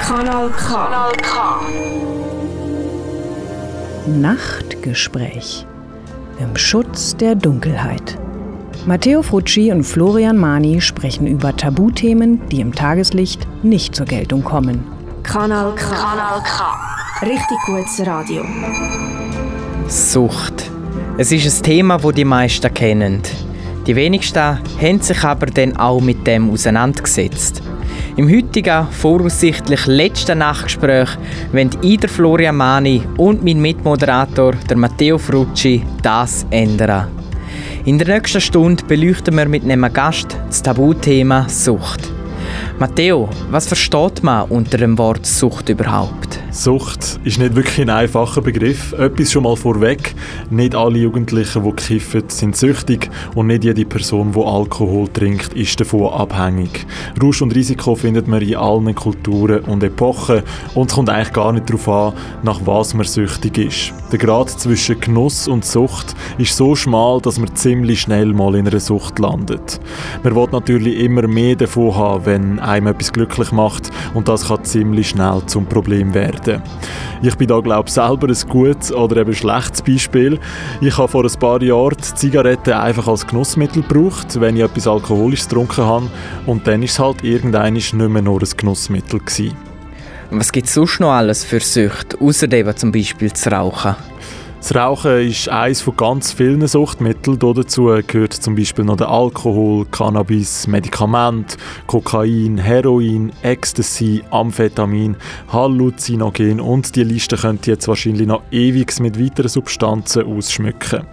Kanal K. Kanal K. Nachtgespräch im Schutz der Dunkelheit. Matteo Frucci und Florian Mani sprechen über Tabuthemen, die im Tageslicht nicht zur Geltung kommen. Kanal K. Kanal K. Richtig gutes Radio. Sucht. Es ist ein Thema, das die meisten kennen. Die wenigsten haben sich aber dann auch mit dem auseinandergesetzt. Im heutigen, voraussichtlich letzten Nachgespräch wollen Ida Florian Mani und mein Mitmoderator, der Matteo Frucci, das ändern. In der nächsten Stunde beleuchten wir mit einem Gast das Tabuthema Sucht. Matteo, was versteht man unter dem Wort Sucht überhaupt? Sucht ist nicht wirklich ein einfacher Begriff. Etwas schon mal vorweg. Nicht alle Jugendlichen, die kiffen, sind süchtig und nicht jede Person, die Alkohol trinkt, ist davon abhängig. Rausch und Risiko findet man in allen Kulturen und Epochen und es kommt eigentlich gar nicht darauf an, nach was man süchtig ist. Der Grad zwischen Genuss und Sucht ist so schmal, dass man ziemlich schnell mal in einer Sucht landet. Man will natürlich immer mehr davon haben, wenn einem etwas glücklich macht und das kann ziemlich schnell zum Problem werden. Ich bin da glaube ich selber ein gutes oder eben schlechtes Beispiel. Ich habe vor ein paar Jahren die Zigaretten einfach als Genussmittel gebraucht, wenn ich etwas Alkoholisches getrunken habe und dann ist es halt irgendwann nicht mehr nur ein Genussmittel gewesen. Was gibt es sonst noch alles für Süchte, außer dem zum Beispiel zu rauchen? Das Rauchen ist eines von ganz vielen Suchtmitteln. Dazu gehört zum Beispiel noch der Alkohol, Cannabis, Medikament, Kokain, Heroin, Ecstasy, Amphetamin, Halluzinogen und die Liste könnte jetzt wahrscheinlich noch ewig mit weiteren Substanzen ausschmücken.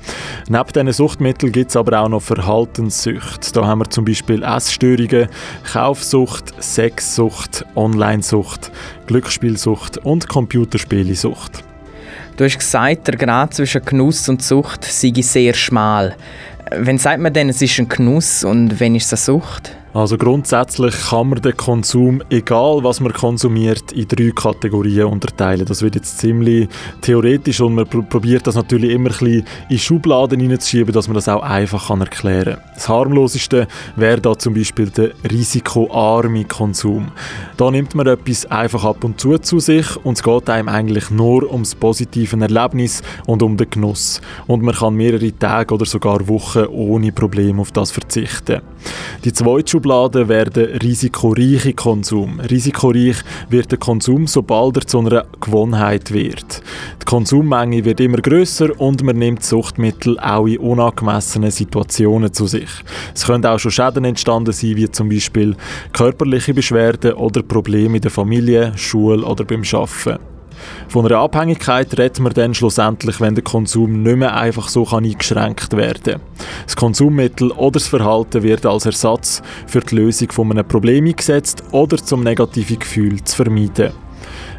Neben diesen Suchtmitteln gibt es aber auch noch Verhaltenssüchte. Da haben wir zum Beispiel Essstörungen, Kaufsucht, Sexsucht, Onlinesucht, Glücksspielsucht und Computerspielesucht. Du hast gesagt, der Grad zwischen Genuss und Sucht sei sehr schmal. Wann sagt man denn, es ist ein Genuss und wann ist es eine Sucht? Also grundsätzlich kann man den Konsum, egal was man konsumiert, in drei Kategorien unterteilen. Das wird jetzt ziemlich theoretisch und man probiert das natürlich immer ein bisschen in Schubladen hineinzuschieben, dass man das auch einfach kann erklären kann. Das harmloseste wäre da zum Beispiel der risikoarme Konsum. Da nimmt man etwas einfach ab und zu zu sich und es geht einem eigentlich nur ums positive Erlebnis und um den Genuss. Und man kann mehrere Tage oder sogar Wochen ohne Probleme auf das verzichten. Die zweite Schublade wäre der risikoreiche Konsum. Risikoreich wird der Konsum, sobald er zu einer Gewohnheit wird. Die Konsummenge wird immer größer und man nimmt Suchtmittel auch in unangemessenen Situationen zu sich. Es können auch schon Schäden entstanden sein, wie zum Beispiel körperliche Beschwerden oder Probleme in der Familie, Schule oder beim Arbeiten. Von einer Abhängigkeit redet man dann schlussendlich, wenn der Konsum nicht mehr einfach so eingeschränkt werden kann. Das Konsummittel oder das Verhalten wird als Ersatz für die Lösung von einem Problem eingesetzt oder zum negativen Gefühl zu vermeiden.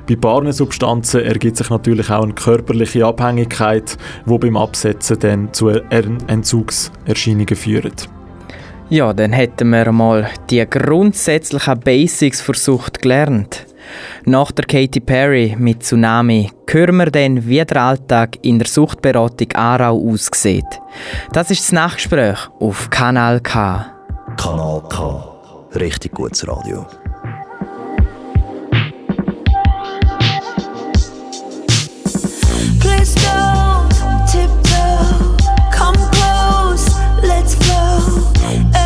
Bei Barnensubstanzen ergibt sich natürlich auch eine körperliche Abhängigkeit, die beim Absetzen dann zu Entzugserscheinungen führt. Ja, dann hätten wir mal die grundsätzlichen Basics für Sucht gelernt. Nach der Katy Perry mit Tsunami hören wir dann, wie der Alltag in der Suchtberatung Aarau aussieht. Das ist das Nachgespräch auf Kanal K. Kanal K. Richtig gutes Radio. Please don't tiptoe. Come close, let's flow.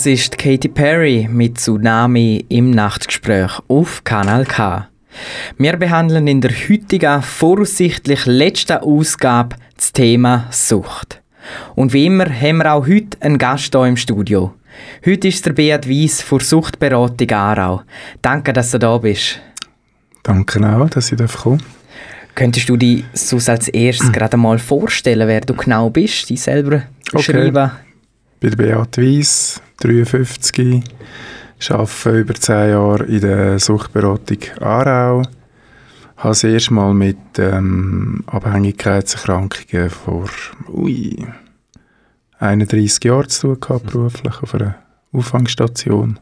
Das ist Katy Perry mit Tsunami im Nachtgespräch auf Kanal K. Wir behandeln in der heutigen, voraussichtlich letzten Ausgabe das Thema Sucht. Und wie immer haben wir auch heute einen Gast hier im Studio. Heute ist der Beat Weiss von Suchtberatung Aarau. Danke, dass du da bist. Danke auch, dass ich kommen darf. Könntest du dich sonst als erstes gerade mal vorstellen, wer du genau bist, dich selber beschreiben? Ich bin Beat Weiss, 53, arbeite über 10 Jahre in der Suchtberatung Aarau. Habe das erste Mal mit ähm, Abhängigkeitserkrankungen vor ui, 31 Jahren zu tun gehabt, beruflich, auf einer Auffangstation.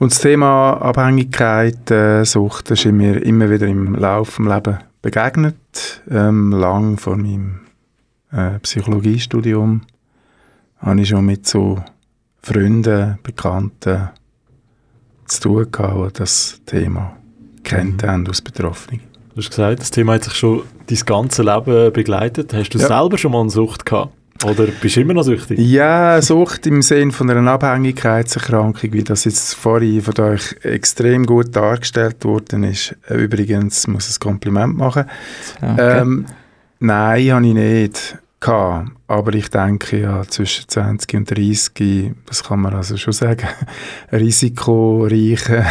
Und das Thema Abhängigkeit, äh, Sucht, das ist mir immer wieder im Laufe des Lebens begegnet. Ähm, lang vor meinem äh, Psychologiestudium habe ich schon mit so Freunden, Bekannten zu tun gehabt, die das Thema kennt haben aus Betroffenen. Du hast gesagt, das Thema hat sich schon dein ganze Leben begleitet. Hast du Ja. selber schon mal eine Sucht gehabt? Oder bist du immer noch süchtig? Ja, Sucht im Sinne von einer Abhängigkeitserkrankung, wie das jetzt vorhin von euch extrem gut dargestellt worden ist. Übrigens muss ich ein Kompliment machen. Okay. Ähm, nein, habe ich nicht gehabt. Aber ich denke ja, zwischen 20 und 30, das kann man also schon sagen, risikoreichen,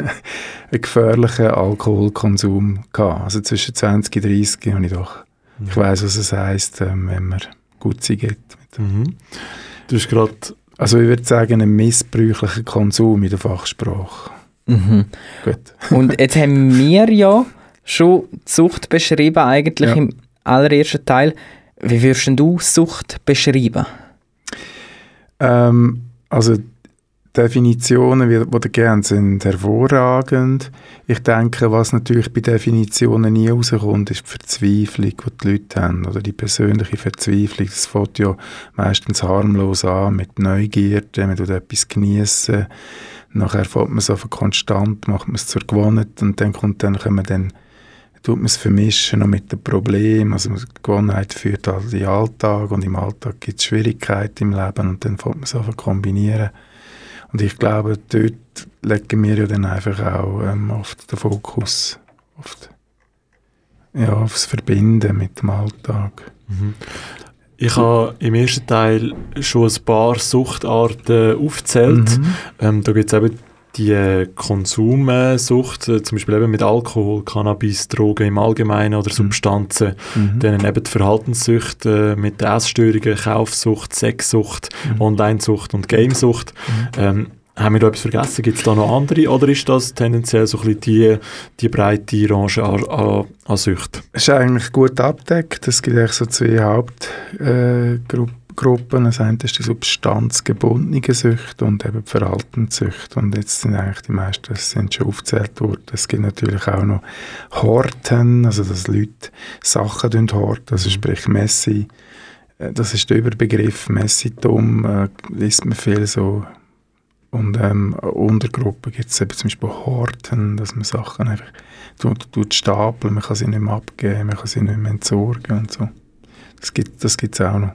gefährlichen Alkoholkonsum gehabt. Also zwischen 20 und 30 habe ich doch. Ich weiß, was es heisst, ähm, wenn man gut geht. Mit dem. Mhm. Du hast gerade Also ich würde sagen, ein missbräuchlicher Konsum in der Fachsprache. Mhm. Gut. Und jetzt haben wir ja schon die Sucht beschrieben, eigentlich Ja. im allerersten Teil. Wie würdest du Sucht beschreiben? Ähm, also Definitionen, die die gerne sind, hervorragend. Ich denke, was natürlich bei Definitionen nie rauskommt, ist die Verzweiflung, die die Leute haben, oder die persönliche Verzweiflung. Das fängt ja meistens harmlos an, mit Neugierde, man tut etwas genießen, nachher fängt man es auf konstant, macht man es zur Gewohnheit und dann kommt dann, wir dann tut man es vermischen noch mit dem Problem. Also die Gewohnheit führt halt in den Alltag und im Alltag gibt es Schwierigkeiten im Leben und dann fängt man es an kombinieren. Und ich glaube, dort legen wir ja dann einfach auch ähm, oft den Fokus auf, die, ja, aufs Verbinden mit dem Alltag. Ich habe im ersten Teil schon ein paar Suchtarten aufgezählt. Mhm. Ähm, da gibt es eben die Konsumsucht, äh, zum Beispiel eben mit Alkohol, Cannabis, Drogen im Allgemeinen oder Substanzen. Mhm. Dann eben die Verhaltenssüchte äh, mit den Essstörungen, Kaufsucht, Sexsucht, Onlinesucht und Gamesucht. Ähm, haben wir da etwas vergessen? Gibt es da noch andere? Oder ist das tendenziell so ein bisschen die, die breite Range an, an, an Süchten? Es ist eigentlich gut abdeckt. Es gibt eigentlich so zwei Hauptgruppen. Äh, Gruppen. Das eine ist die substanzgebundene Süchte und eben die Verhaltenssüchte. Und jetzt sind eigentlich die meisten, das sind schon aufgezählt worden. Es gibt natürlich auch noch Horten, also dass Leute Sachen horten, also sprich Messi. Äh, Das ist der Überbegriff Messitum, äh, liest man viel so. Und ähm, Untergruppen gibt es zum Beispiel Horten, dass man Sachen einfach tut, tut stapeln, man kann sie nicht mehr abgeben, man kann sie nicht mehr entsorgen und so. Das gibt es das auch noch.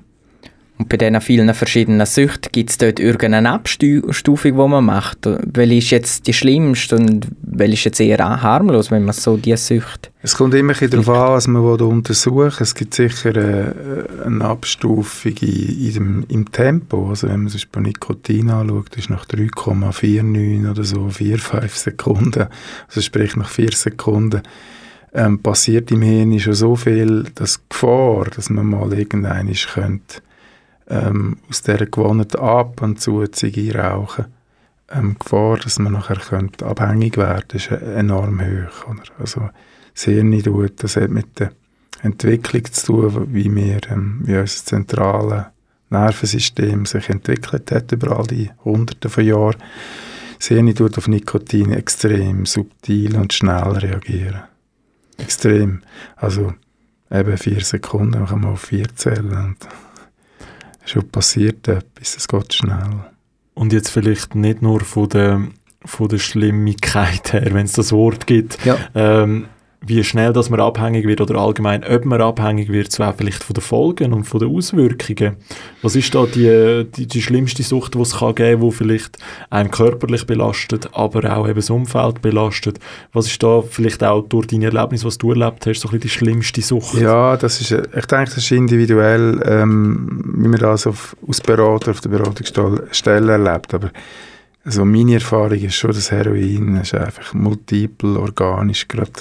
Und bei diesen vielen verschiedenen Süchten gibt es dort irgendeine Abstufung, die man macht. Welche ist jetzt die schlimmste und welche ist jetzt eher harmlos, wenn man so die Süchte... Es kommt immer ein darauf an, was man untersuchen. Es gibt sicher eine, eine Abstufung in, dem, im Tempo. Also wenn man sich bei Nikotin anschaut, ist nach 3,49 oder so 4, 5 Sekunden, also sprich nach 4 Sekunden, ähm, passiert im Hirn schon so viel, dass die Gefahr, dass man mal irgendeinen könnte, ähm, aus dieser gewonnenen Ab- und zu Ziege rauchen, ähm, die Gefahr, dass man nachher könnte abhängig werden ist enorm hoch. Oder? Also das Hirn tut, das hat mit der Entwicklung zu tun, wie, wir, ähm, wie unser zentrales Nervensystem sich entwickelt hat über all die Hunderte von Jahren. Das Hirn tut auf Nikotin extrem subtil und schnell reagieren. Extrem. Also eben vier Sekunden, kann man auf vier zählen. Und schon passiert etwas, es geht schnell. Und jetzt vielleicht nicht nur von der, von der Schlimmigkeit her, wenn es das Wort gibt, Ja. ähm, wie schnell dass man abhängig wird oder allgemein, ob man abhängig wird, auch vielleicht von den Folgen und von den Auswirkungen. Was ist da die, die, die schlimmste Sucht, die es kann geben kann, die vielleicht einen körperlich belastet, aber auch eben das Umfeld belastet? Was ist da vielleicht auch durch deine Erlebnis, was du erlebt hast, so ein bisschen die schlimmste Sucht? Ja, das ist, äh, ich denke, das ist individuell, ähm, wie man das auf, als Berater auf der Beratungsstelle erlebt. Aber also meine Erfahrung ist schon, dass Heroin ist einfach multiple organisch gerade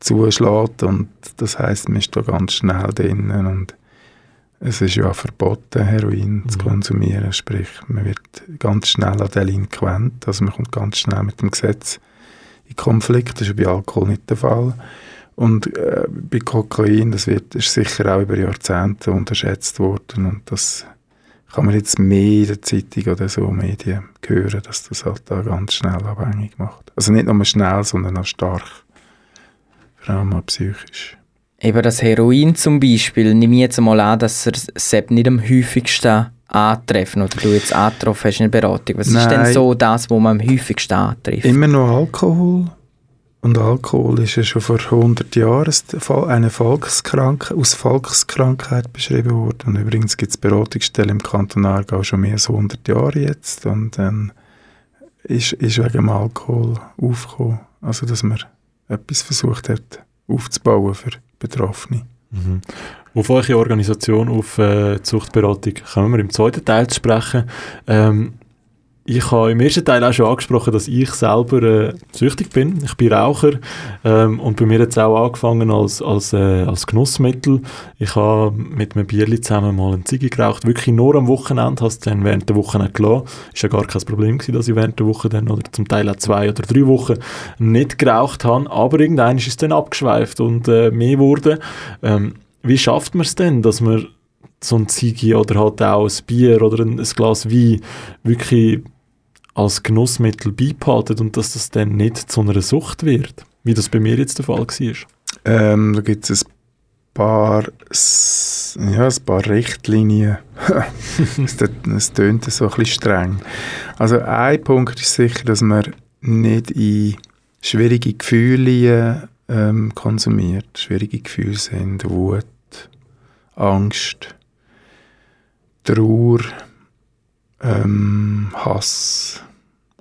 zuschlägt und das heißt, man ist da ganz schnell drin und es ist ja auch verboten, Heroin zu Mhm. konsumieren, sprich, man wird ganz schnell an Delinquent, also man kommt ganz schnell mit dem Gesetz in Konflikt, das ist bei Alkohol nicht der Fall. Und äh, bei Kokain, das wird, ist sicher auch über Jahrzehnte unterschätzt worden und das kann man jetzt mehr in der Zeitung oder so Medien hören, dass das halt da ganz schnell abhängig macht. Also nicht nur schnell, sondern auch stark. Auch psychisch. Eben das Heroin zum Beispiel, nehme ich jetzt mal an, dass er es eben nicht am häufigsten antreffen oder du jetzt angetroffen hast in der Beratung. Was ist denn Nein. so das, wo man am häufigsten antrifft? Immer noch Alkohol. Und Alkohol ist ja schon vor 100 Jahren eine Volkskrank aus Volkskrankheit beschrieben worden. Und übrigens gibt es Beratungsstellen im Kanton Aargau schon mehr als 100 Jahre jetzt. Und dann ist, ist wegen dem Alkohol aufgekommen. Also, dass man etwas versucht hat aufzubauen für Betroffene. Mhm. Auf eure Organisation, auf äh, Zuchtberatung, kommen wir im zweiten Teil zu sprechen. Ähm, ich habe im ersten Teil auch schon angesprochen, dass ich selber äh, süchtig bin. Ich bin Raucher ähm, und bei mir hat es auch angefangen als, als, äh, als Genussmittel. Ich habe mit einem Bierli zusammen mal eine Ziege geraucht, wirklich nur am Wochenende, habe es dann während der Woche nicht gelassen. Ist ja gar kein Problem gewesen, dass ich während der Woche dann oder zum Teil auch zwei oder drei Wochen nicht geraucht habe, aber irgendwann ist es dann abgeschweift und äh, mehr wurde. Ähm, wie schafft man es denn, dass man so ein Ziege oder halt auch ein Bier oder ein, ein Glas Wein wirklich als Genussmittel beibehalten und dass das dann nicht zu einer Sucht wird, wie das bei mir jetzt der Fall war. Ähm, da gibt es ein paar, ja, ein paar Richtlinien. es tönt so ein bisschen streng. Also ein Punkt ist sicher, dass man nicht in schwierige Gefühle ähm, konsumiert. Schwierige Gefühle sind Wut, Angst, Trauer, ähm, Hass,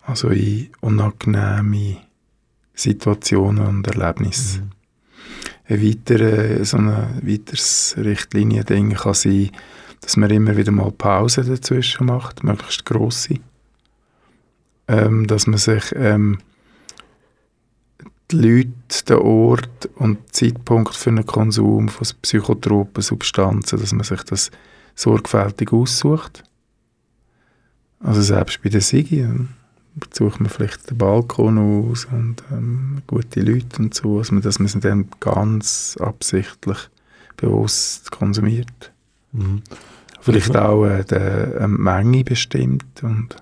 also in unangenehme Situationen und Erlebnisse. Ein weiterer, so ein weiteres Richtliniending kann sein, dass man immer wieder mal Pausen dazwischen macht, möglichst grosse. Ähm, dass man sich ähm, die Leute, den Ort und Zeitpunkt für einen Konsum von psychotropen Substanzen, dass man sich das sorgfältig aussucht. Also selbst bei der Sigi ähm, sucht man vielleicht den Balkon aus und ähm, gute Leute und so, dass man, dass man sie dann ganz absichtlich bewusst konsumiert. Mhm. Vielleicht auch äh, die äh, Menge bestimmt und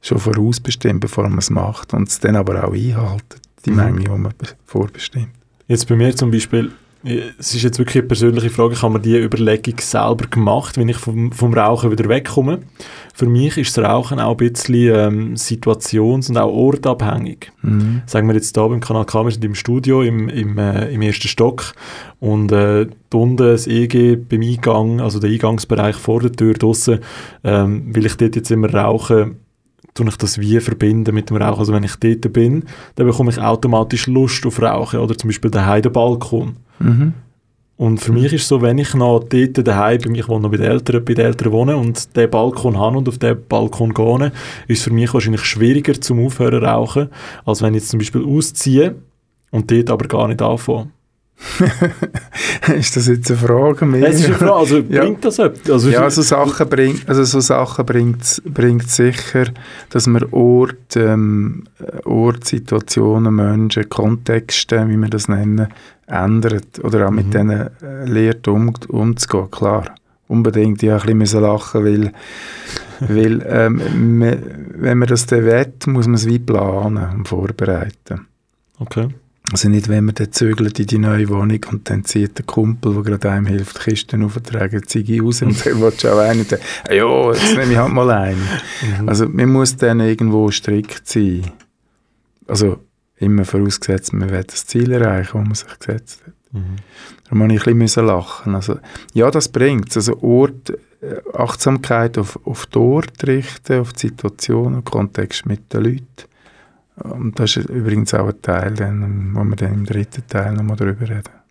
schon vorausbestimmt, bevor man es macht und es dann aber auch einhalten, die Mhm. Menge, die man be- vorbestimmt. Jetzt bei mir zum Beispiel, es ist jetzt wirklich eine persönliche Frage, ich habe mir die Überlegung selber gemacht, wenn ich vom, vom Rauchen wieder wegkomme. Für mich ist das Rauchen auch ein bisschen ähm, situations- und auch ortabhängig. Mhm. Sagen wir jetzt hier beim Kanal K, wir sind im Studio im, im, äh, im ersten Stock und äh, unten das EG beim Eingang, also der Eingangsbereich vor der Tür draussen, ähm, will ich dort jetzt immer rauchen, tue ich das wie verbinden mit dem Rauchen. Also wenn ich dort bin, dann bekomme ich automatisch Lust auf Rauchen oder zum Beispiel den Balkon. Mhm. Und für mich ist es so, wenn ich noch dort daheim bei mir, ich wohne noch bei den Eltern, bei den Eltern wohne und den Balkon habe und auf den Balkon gehe, ist es für mich wahrscheinlich schwieriger zum Aufhören zu rauchen, als wenn ich jetzt zum Beispiel ausziehe und dort aber gar nicht anfange. ist das jetzt eine Frage mehr? Es ist eine Frage, also Ja. bringt das etwas? Also, Ja, so Sachen bringt, also so Sachen bringt, bringt sicher, dass man Ort, ähm, Ort, Situationen, Menschen, Kontexte, wie wir das nennen, ändert oder auch mit denen äh, lernt um, umzugehen, klar. Unbedingt, ich musste ein bisschen lachen, weil, weil ähm, me, wenn man das dann will, muss man es wie planen und vorbereiten. Okay. Also nicht, wenn man dann zögert in die neue Wohnung und dann zieht der Kumpel, der gerade einem hilft, Kisten aufzutragen, die Ziege raus und dann willst du auch einen und dann, «Ah ja, jetzt nehme ich halt mal einen. Also man muss dann irgendwo strikt sein. Also immer vorausgesetzt, man will das Ziel erreichen, das man sich gesetzt hat. Mhm. Da muss ich ein bisschen lachen. Also, ja, das bringt es. Also Ort, äh, Achtsamkeit auf, auf den Ort richten, auf die Situation und Kontext mit den Leuten. Und das ist übrigens auch ein Teil, dann, wo wir dann im dritten Teil nochmal darüber reden.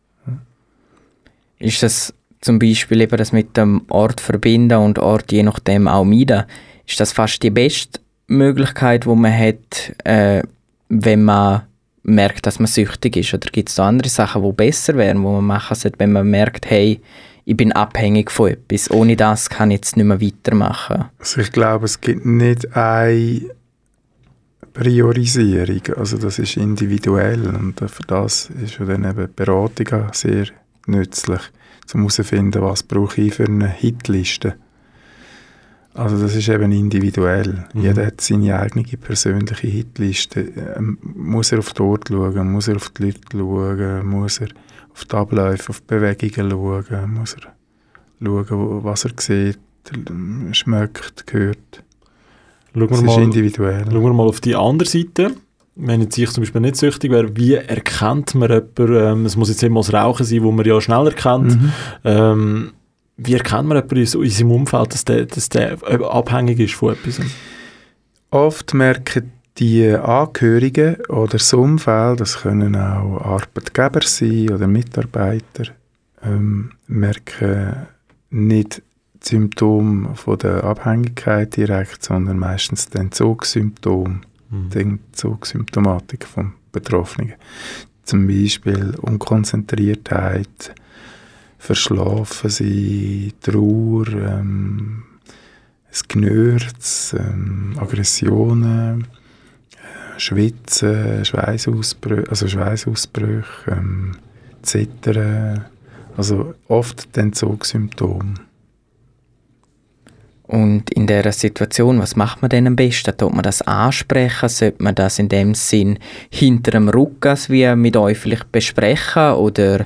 Ist das zum Beispiel eben das mit dem Ort verbinden und Ort je nachdem auch meiden? Ist das fast die beste Möglichkeit, die man hat, äh, wenn man merkt, dass man süchtig ist? Oder gibt es da andere Sachen, die besser wären, die man machen sollte, wenn man merkt, hey, ich bin abhängig von etwas, ohne das kann ich jetzt nicht mehr weitermachen? Also ich glaube, es gibt nicht eine Priorisierung. Also das ist individuell und für das ist dann eben Beratung sehr nützlich, um herauszufinden, was brauche ich für eine Hitliste. Also das ist eben individuell. Mhm. Jeder hat seine eigene persönliche Hitliste. Ähm, muss er auf den Ort schauen, muss er auf die Leute schauen, muss er auf die Abläufe, auf die Bewegungen schauen, muss er schauen, was er sieht, schmeckt, hört. Schauen Das wir, ist mal, individuell. schauen wir mal auf die andere Seite. Wenn jetzt ich zum Beispiel nicht süchtig wäre, wie erkennt man jemanden, ähm, es muss jetzt immer das Rauchen sein, wo man ja schnell erkennt, Mhm. ähm, wie erkennt man jemanden in seinem Umfeld, dass der, dass der abhängig ist von etwas? Oft merken die Angehörigen oder das Umfeld, das können auch Arbeitgeber sein oder Mitarbeiter, ähm, merken nicht die Symptome von der Abhängigkeit direkt, sondern meistens die Entzugssymptome, die Entzugssymptomatik vom Betroffenen. Zum Beispiel Unkonzentriertheit, Verschlafen sein, Trauer, ähm, es Knurz, ähm, Aggressionen, äh, Schwitzen, Schweißausbrüche, also Schweißausbrüche, ähm, Zittern, also oft die Entzugssymptome. Und in dieser Situation, was macht man denn am besten? Tut man das ansprechen? Sollte man das in dem Sinn hinter dem Rücken wie mit euch vielleicht besprechen? Oder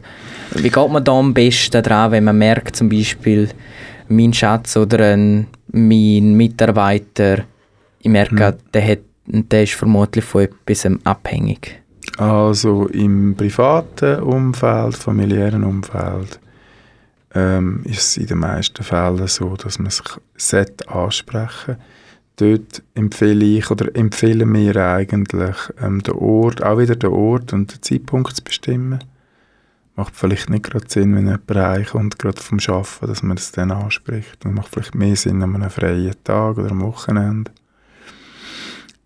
wie geht man da am besten dran, wenn man merkt, zum Beispiel, mein Schatz oder ein, mein Mitarbeiter, ich merke, der, hat, der ist vermutlich von etwas abhängig. Also im privaten Umfeld, familiären Umfeld, ähm, ist es in den meisten Fällen so, dass man es sollte ansprechen Dort empfehle ich oder empfehlen wir eigentlich, ähm, den Ort, auch wieder den Ort und den Zeitpunkt zu bestimmen. Macht vielleicht nicht gerade Sinn, wenn jemand reinkommt, gerade vom Arbeiten, dass man das dann anspricht. Und macht vielleicht mehr Sinn an einem freien Tag oder am Wochenende.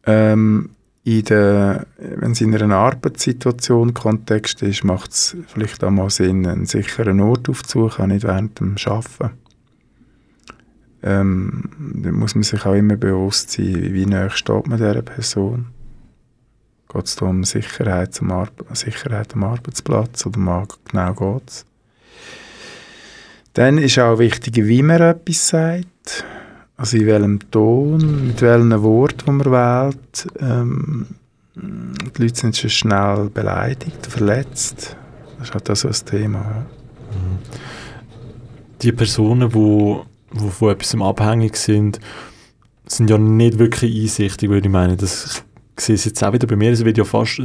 Ähm, in der, wenn es in einer Arbeitssituation Kontext ist, macht es vielleicht auch mal Sinn, einen sicheren Ort aufzusuchen, nicht während dem Arbeiten. Ähm, da muss man sich auch immer bewusst sein, wie nahe steht man dieser Person. Geht es um Sicherheit, Ar Sicherheit am Arbeitsplatz oder um was genau geht es? Dann ist auch wichtig, wie man etwas sagt. Also in welchem Ton, mit welchen Wort, die man wählt. Ähm, die Leute sind schon schnell beleidigt, verletzt. Das ist halt auch so ein Thema. Ja. die Personen, die von etwas abhängig sind, sind ja nicht wirklich einsichtig, würde ich meinen. Das sehe es jetzt auch wieder bei mir. Es wird ja fast,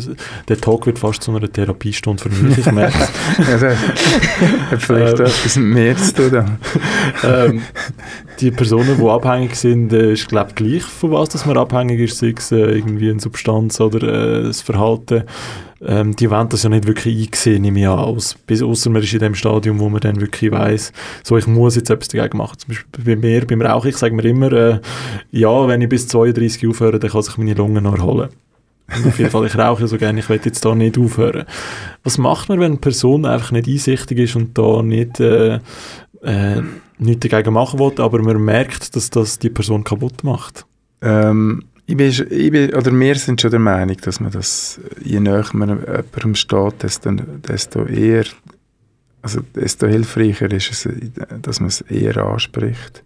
der Talk wird fast zu einer Therapiestunde für mich. Ich merke es. hat vielleicht Ähm. etwas mir zu tun. ähm, die Personen, die abhängig sind, äh, ist glaube ich gleich, von was dass man abhängig ist, sei es äh, irgendwie eine Substanz oder äh, das Verhalten. Ähm, die wollen das ja nicht wirklich einsehen, nehme ich aus, ausser man ist in dem Stadium, wo man dann wirklich weiss, so ich muss jetzt etwas dagegen machen. Zum Beispiel bei mir, beim Rauchen, ich sage mir immer, äh, ja, wenn ich bis 32 aufhöre, dann kann sich meine Lunge noch erholen. Und auf jeden Fall, ich rauche so gerne, ich will jetzt da nicht aufhören. Was macht man, wenn eine Person einfach nicht einsichtig ist und da nicht, äh, äh, nichts dagegen machen will, aber man merkt, dass das die Person kaputt macht? Ähm, ich bin, ich bin, oder wir sind schon der Meinung, dass man das, je näher man jemandem steht, desto, desto eher, also desto hilfreicher ist es, dass man es eher anspricht.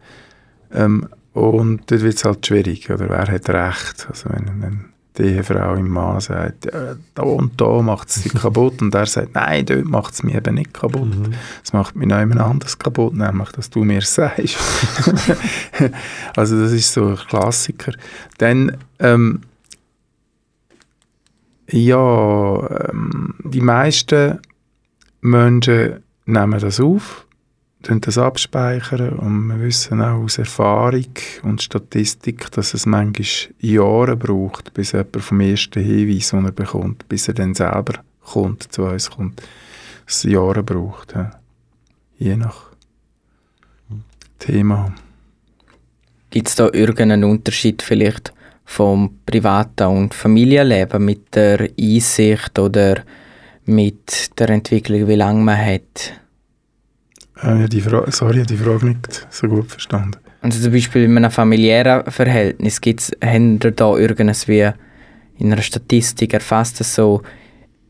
Ähm, und dort wird es halt schwierig, oder wer hat recht? Also wenn, wenn die Ehefrau im Mann sagt, ja, da und da macht es sie kaputt und er sagt, nein, dort macht es mich eben nicht kaputt. Mhm. Es macht mich noch jemand anderes kaputt, nämlich, dass du mir sagst. also das ist so ein Klassiker. Dann, ähm, ja, ähm, die meisten Menschen nehmen das auf, das abspeichern und wir wissen auch aus Erfahrung und Statistik, dass es manchmal Jahre braucht, bis jemand vom ersten Hinweis, den er bekommt, bis er dann selber kommt, zu uns kommt. Es Jahre braucht, ja. je nach Thema. Gibt es da irgendeinen Unterschied vielleicht vom privaten und Familienleben mit der Einsicht oder mit der Entwicklung, wie lange man hat? Äh, die Fra sorry, ich habe die Frage nicht so gut verstanden. Also zum Beispiel in einem familiären Verhältnis, gibt's, haben ihr da irgendwas wie in einer Statistik erfasst, dass so,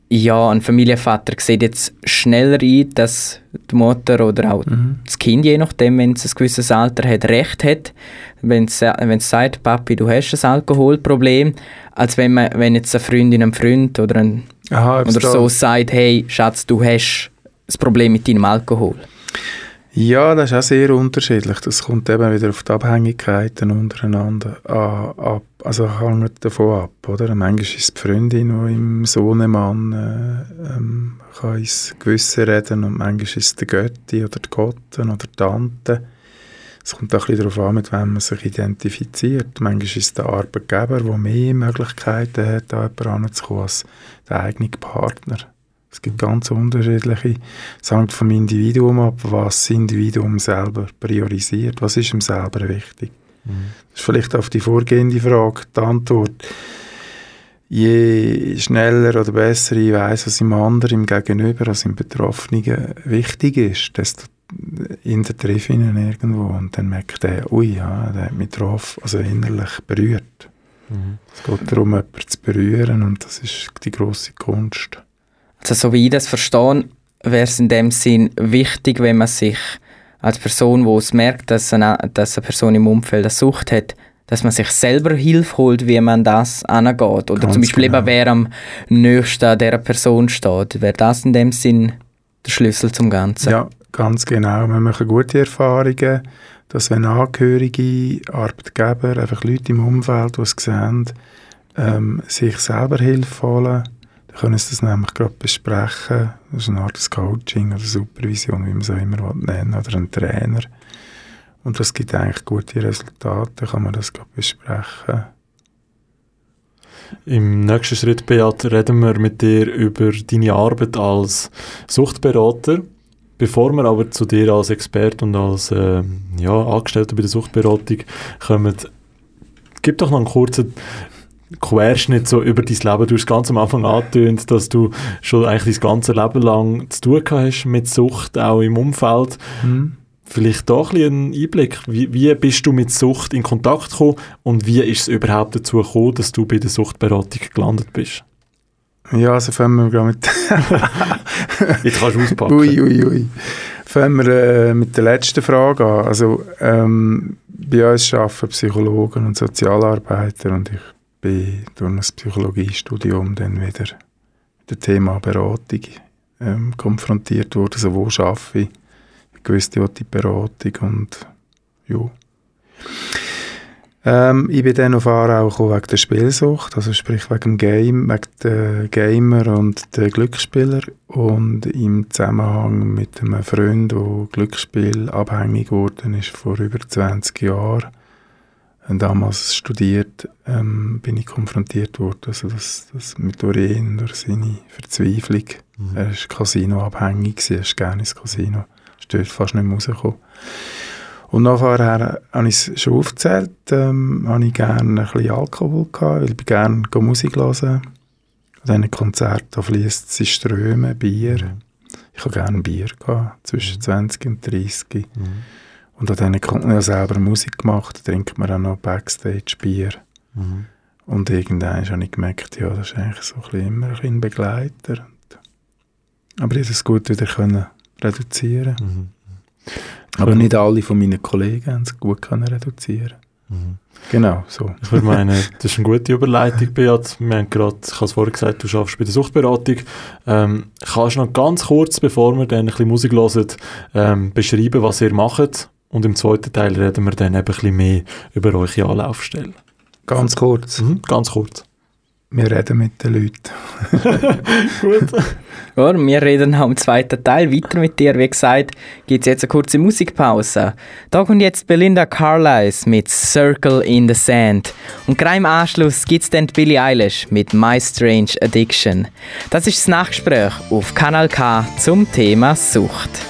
ja, ein Familienvater sieht jetzt schneller ein, dass die Mutter oder auch das Kind, je nachdem, wenn es ein gewisses Alter hat, Recht hat, wenn es sagt, Papi, du hast ein Alkoholproblem, als wenn, man, wenn jetzt eine Freundin, ein Freund oder, ein, Aha, oder da- so sagt, hey, Schatz, du hast das Problem mit deinem Alkohol. Ja, das ist auch sehr unterschiedlich. Das kommt eben wieder auf die Abhängigkeiten untereinander an, ab. Also hängt davon ab, oder? Manchmal ist es die Freundin, die im Sohnemann äh, ähm, kann ins Gewissen reden und manchmal ist es der Götti oder die Gotten oder die Tante. Es kommt auch ein bisschen darauf an, mit wem man sich identifiziert. Manchmal ist es der Arbeitgeber, der mehr Möglichkeiten hat, an jemanden heranzukommen, als der eigene Partner. Es gibt ganz unterschiedliche. Es hängt vom Individuum ab, was das Individuum selber priorisiert. Was ist ihm selber wichtig? Das ist vielleicht auf die vorgehende Frage die Antwort. Je schneller oder besser ich weiß, was im anderen, im Gegenüber, was im Betroffenen wichtig ist, desto in der treffe ihn irgendwo und dann merkt er, ui, ja, der hat mich getroffen, also innerlich berührt. Es geht darum, jemanden zu berühren und das ist die große Kunst. Also so wie ich das verstehe, wäre es in dem Sinn wichtig, wenn man sich als Person, wo es merkt, dass eine, dass eine Person im Umfeld eine Sucht hat, dass man sich selber Hilfe holt, wie man das angeht. Oder Ganz zum Beispiel genau. eben, wer am nächsten dieser Person steht. Wäre das in dem Sinn der Schlüssel zum Ganzen? Ja, ganz genau. Wir machen gute Erfahrungen, dass wenn Angehörige, Arbeitgeber, einfach Leute im Umfeld, die es sehen, ähm, sich selber Hilfe holen, dann können sie das nämlich gerade besprechen. Das ist eine Art Coaching oder Supervision, wie man es auch immer nennen oder ein Trainer. Und das gibt eigentlich gute Resultate, kann man das gerade besprechen. Im nächsten Schritt, Beat, reden wir mit dir über deine Arbeit als Suchtberater. Bevor wir aber zu dir als Experte und als äh, ja, Angestellter bei der Suchtberatung kommen, gib doch noch einen kurzen Querschnitt so über dein Leben. Du hast ganz am Anfang angetönt, dass du schon eigentlich dein ganze Leben lang zu tun hast mit Sucht, auch im Umfeld. Hm? Vielleicht da ein einen Einblick. Wie, wie bist du mit Sucht in Kontakt gekommen und wie ist es überhaupt dazu gekommen, dass du bei der Suchtberatung gelandet bist? Ja, also fangen wir gleich mit Jetzt kannst du auspacken. Ui, ui, ui. Fangen wir äh, mit der letzten Frage an. Also, ähm, bei uns arbeiten Psychologen und Sozialarbeiter und ich bin durch ein Psychologiestudium dann wieder mit dem Thema Beratung ähm, konfrontiert wurde, also wo schaffe ich, ich wusste auch die Beratung und ja. Ähm, ich bin dann auf Aarau wegen der Spielsucht, also sprich wegen dem Game, wegen der Gamer und der Glücksspieler und im Zusammenhang mit einem Freund, der Glücksspiel abhängig geworden ist vor über 20 Jahren damals studiert, ähm, bin ich konfrontiert worden, also das, das mit ihn, durch seine Verzweiflung. Er war Casino-abhängig, er ist gerne ins Casino, ist dort fast nicht mehr rausgekommen. Und nachher habe ich es schon aufgezählt, ähm, habe ich gerne ein bisschen Alkohol gehabt, weil ich gerne Musik hören. An diesen Konzerten fließt es in Ströme, Bier. Ich habe gerne Bier gehabt, zwischen 20 und 30. Und an diesen Konzerten habe ich selber Musik gemacht, trinkt man auch noch Backstage Bier. Und irgendwann habe ich gemerkt, ja, das ist eigentlich so ein bisschen immer ein, Begleiter. Aber ich es gut wieder können reduzieren Aber nicht alle von meinen Kollegen haben es gut können reduzieren Genau, so. Ich würde meinen, das ist eine gute Überleitung, Beat. Wir haben gerade, ich habe es vorhin gesagt, du arbeitest bei der Suchtberatung. Ähm, kannst du noch ganz kurz, bevor wir dann ein bisschen Musik hören, ähm, beschreiben, was ihr macht? Und im zweiten Teil reden wir dann eben ein bisschen mehr über eure Anlaufstelle. Ganz kurz. Mhm, ganz kurz. Wir reden mit den Leuten. Gut. Ja, wir reden auch im zweiten Teil weiter mit dir. Wie gesagt, gibt es jetzt eine kurze Musikpause. Da kommt jetzt Belinda Carlisle mit Circle in the Sand. Und gerade im Anschluss gibt es dann Billie Eilish mit My Strange Addiction. Das ist das Nachgespräch auf Kanal K zum Thema Sucht.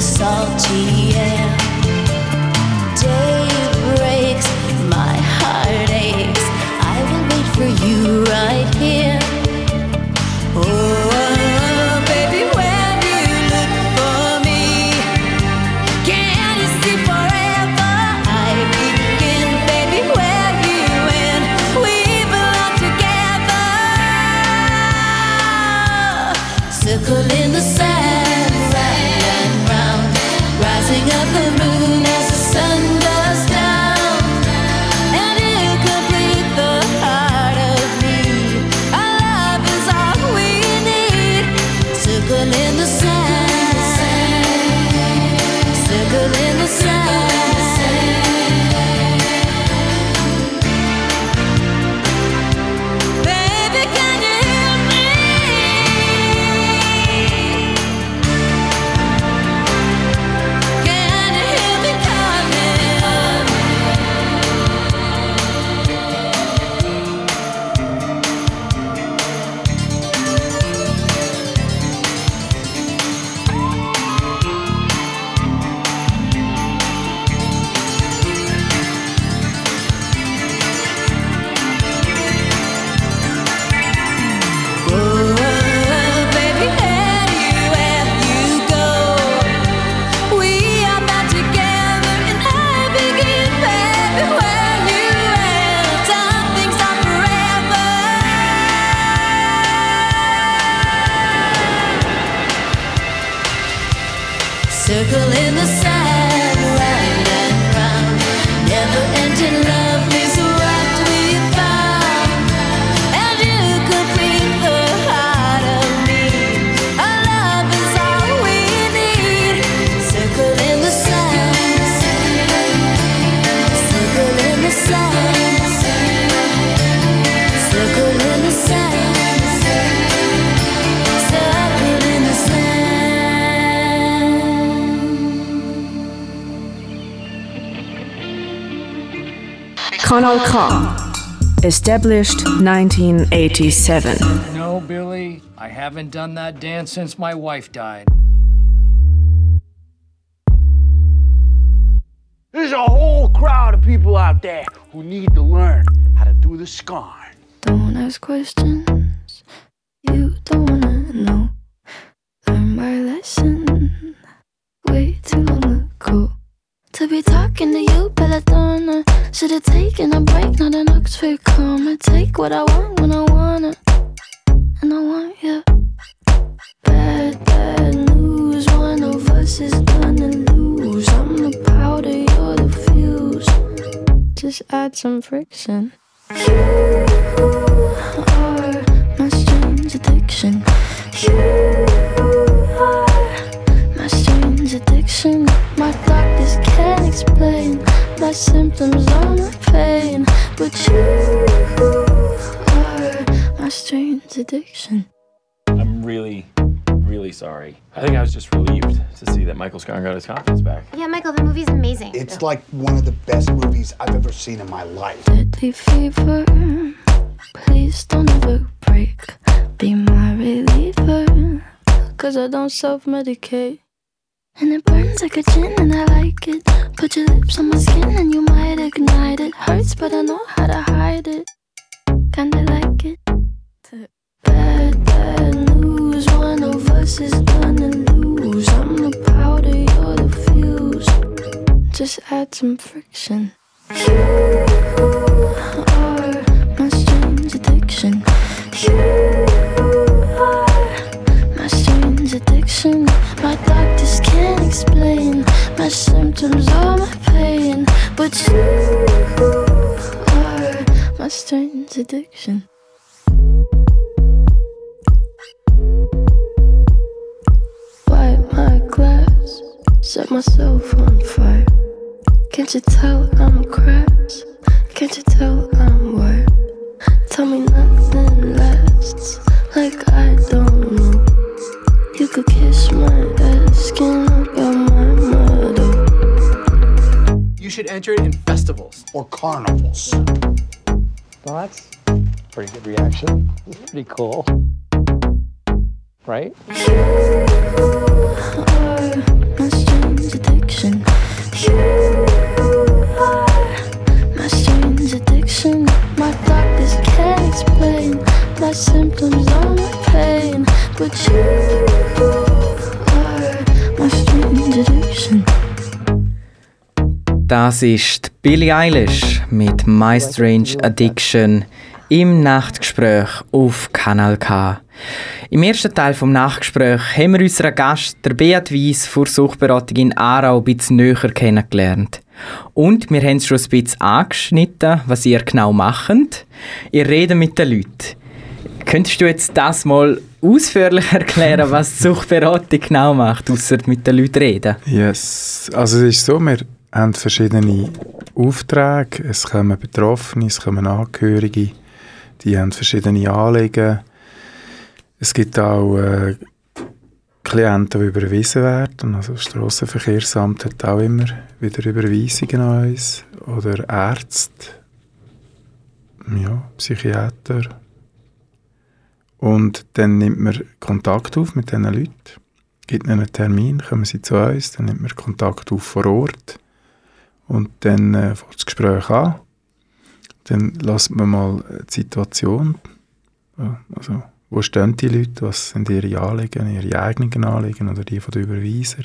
Salty air. Circle in the sand, round and round. Never ending love Kanal K. Established 1987. No, Billy, I haven't done that dance since my wife died. There's a whole crowd of people out there who need to learn how to do the scarn. Don't ask questions you don't wanna know. Learn my lesson way too long ago. To be talking to you, Belladonna. Should've taken a break, not an Oxford comma. Take what I want when I want it, and I want you. Bad, bad news. One of us is gonna lose. I'm the powder, you're the fuse. Just add some friction. You are my strange addiction. You strange addiction. My doctors can't explain my symptoms or my pain, but you are my strange addiction. I'm really, really sorry. I think I was just relieved to see that Michael Scarn got his confidence back. Yeah, Michael, the movie's amazing. It's like one of the best movies I've ever seen in my life. Deadly fever. Please don't ever break. Be my reliever. Cause I don't self medicate. And it burns like a gin and I like it. Put your lips on my skin and you might ignite it. Hurts, but I know how to hide it. Kinda like it. Bad, bad news. One of us is gonna lose. I'm the powder, you're the fuse. Just add some friction. You are my strange addiction. You are my strange addiction. My doctors can't explain my symptoms or my pain, but you are my strange addiction. Wipe my glass, set myself on fire. Can't you tell I'm cracked? Can't you tell I'm wired? Tell me nothing lasts, like I don't know. You could kiss my ass, skin up my motto. You should enter it in festivals. Or carnivals. Well, that's a pretty good reaction. It's pretty cool. Right? My strange addiction. My strange. My doctors can't explain my symptoms or my pain, but you are my strange addiction. Das ist Billie Eilish mit My Strange Addiction im Nachtgespräch auf Kanal K. Im ersten Teil vom Nachtgespräch haben wir unseren Gast, der Beat Weiss, vor Suchtberatung in Aarau, ein bisschen näher kennengelernt. Und wir haben es schon ein bisschen angeschnitten, was ihr genau macht. Ihr redet mit den Leuten. Könntest du jetzt das mal ausführlich erklären, was Suchtberatung genau macht, außer mit den Leuten reden? Yes, also es ist so, wir haben verschiedene Aufträge, es kommen Betroffene, es kommen Angehörige, die haben verschiedene Anliegen. Es gibt auch äh, Klienten, die überwiesen werden, also das Strassenverkehrsamt hat auch immer wieder Überweisungen an uns oder Ärzte, ja, Psychiater. Und dann nimmt man Kontakt auf mit diesen Leuten, gibt ihnen einen Termin, kommen sie zu uns, dann nimmt man Kontakt auf vor Ort und dann äh, fängt das Gespräch an. Dann lässt man mal die Situation, also wo stehen die Leute, was sind ihre Anliegen, ihre eigenen Anliegen oder die von den Überweiser.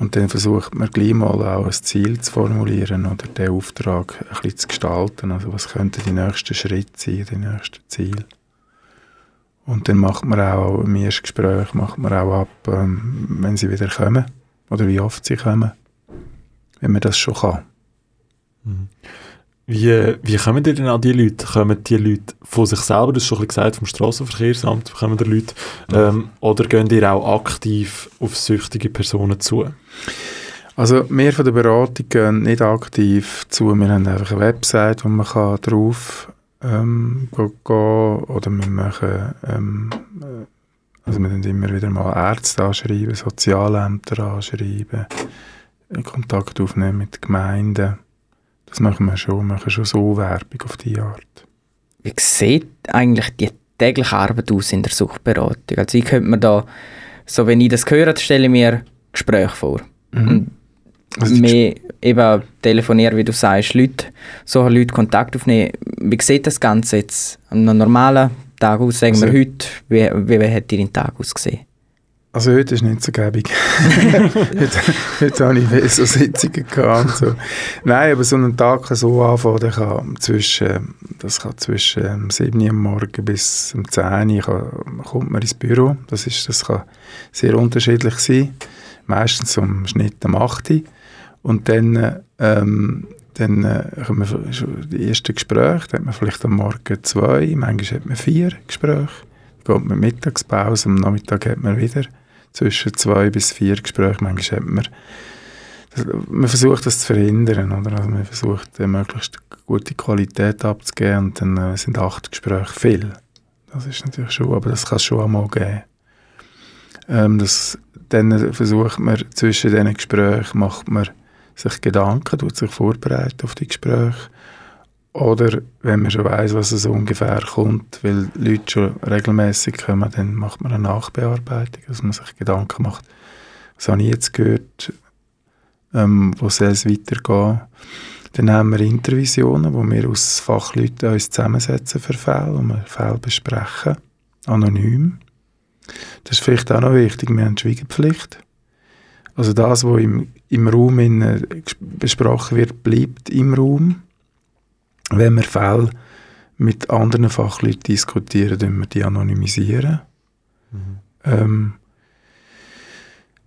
Und dann versucht man gleich mal auch ein Ziel zu formulieren oder den Auftrag ein bisschen zu gestalten. Also was könnten die nächsten Schritte sein, die nächsten Ziele. Und dann macht man auch im ersten Gespräch macht man auch ab, ähm, wenn sie wieder kommen oder wie oft sie kommen, wenn man das schon kann. Wie, wie kommen die denn an die Leute? Kommen die Leute von sich selber, das ist schon ein bisschen gesagt, vom Strassenverkehrsamt, kommen die Leute, ähm, oder gehen die auch aktiv auf süchtige Personen zu? Also wir von der Beratung gehen nicht aktiv zu, wir haben einfach eine Website, wo man kann drauf ähm, gehen oder wir machen ähm, äh, also wir können immer wieder mal Ärzte anschreiben, Sozialämter anschreiben, Kontakt aufnehmen mit Gemeinden. Das machen wir schon, wir machen schon so Werbung auf die Art. Wie sieht eigentlich die tägliche Arbeit aus in der Suchtberatung? Also ich könnte mir da, so wenn ich das höre, stelle ich mir Gespräche vor. Mhm. Und mehr eben telefonieren, wie du sagst, Leute, so Leute Kontakt aufnehmen. Wie sieht das Ganze jetzt an einem normalen Tag aus? Sagen wir Also- heute, wie, wie, wie hat dein Tag ausgesehen? Also heute ist nicht so gäbig. heute, heute habe ich mehr so Sitzungen gehabt. So. Nein, aber so ein Tag kann so anfangen, der kann zwischen, das kann zwischen ähm, 7 Uhr am Morgen bis um 10 Uhr kann, kommt man ins Büro. Das, ist, das kann sehr unterschiedlich sein. Meistens um Schnitt am 8 Uhr. Und dann, ähm, dann äh, kommen wir schon die ersten Gespräche. Da hat man vielleicht am Morgen zwei, manchmal hat man vier Gespräche. Dann geht man Mittagspause, am Nachmittag hat man wieder zwischen zwei bis vier Gespräche. Manchmal hat man, man versucht das zu verhindern, oder? Also man versucht äh, möglichst gute Qualität abzugeben und dann äh, sind acht Gespräche viel. Das ist natürlich schon, aber das kann es schon einmal geben. Ähm, das, dann versucht man zwischen diesen Gesprächen, macht man sich Gedanken, tut sich vorbereiten auf die Gespräche. Oder wenn man schon weiß, was es ungefähr kommt, weil Leute schon regelmäßig kommen, dann macht man eine Nachbearbeitung, dass man sich Gedanken macht. Was habe ich jetzt gehört? Ähm, wo soll es weitergehen? Dann haben wir Intervisionen, wo wir aus Fachleuten uns zusammensetzen für Fälle und wir Fälle besprechen, anonym. Das ist vielleicht auch noch wichtig, wir haben Schweigepflicht. Also das, was im, im Raum in, besprochen wird, bleibt im Raum. Wenn wir Fälle mit anderen Fachleuten diskutieren, dann wir die anonymisieren. Ähm,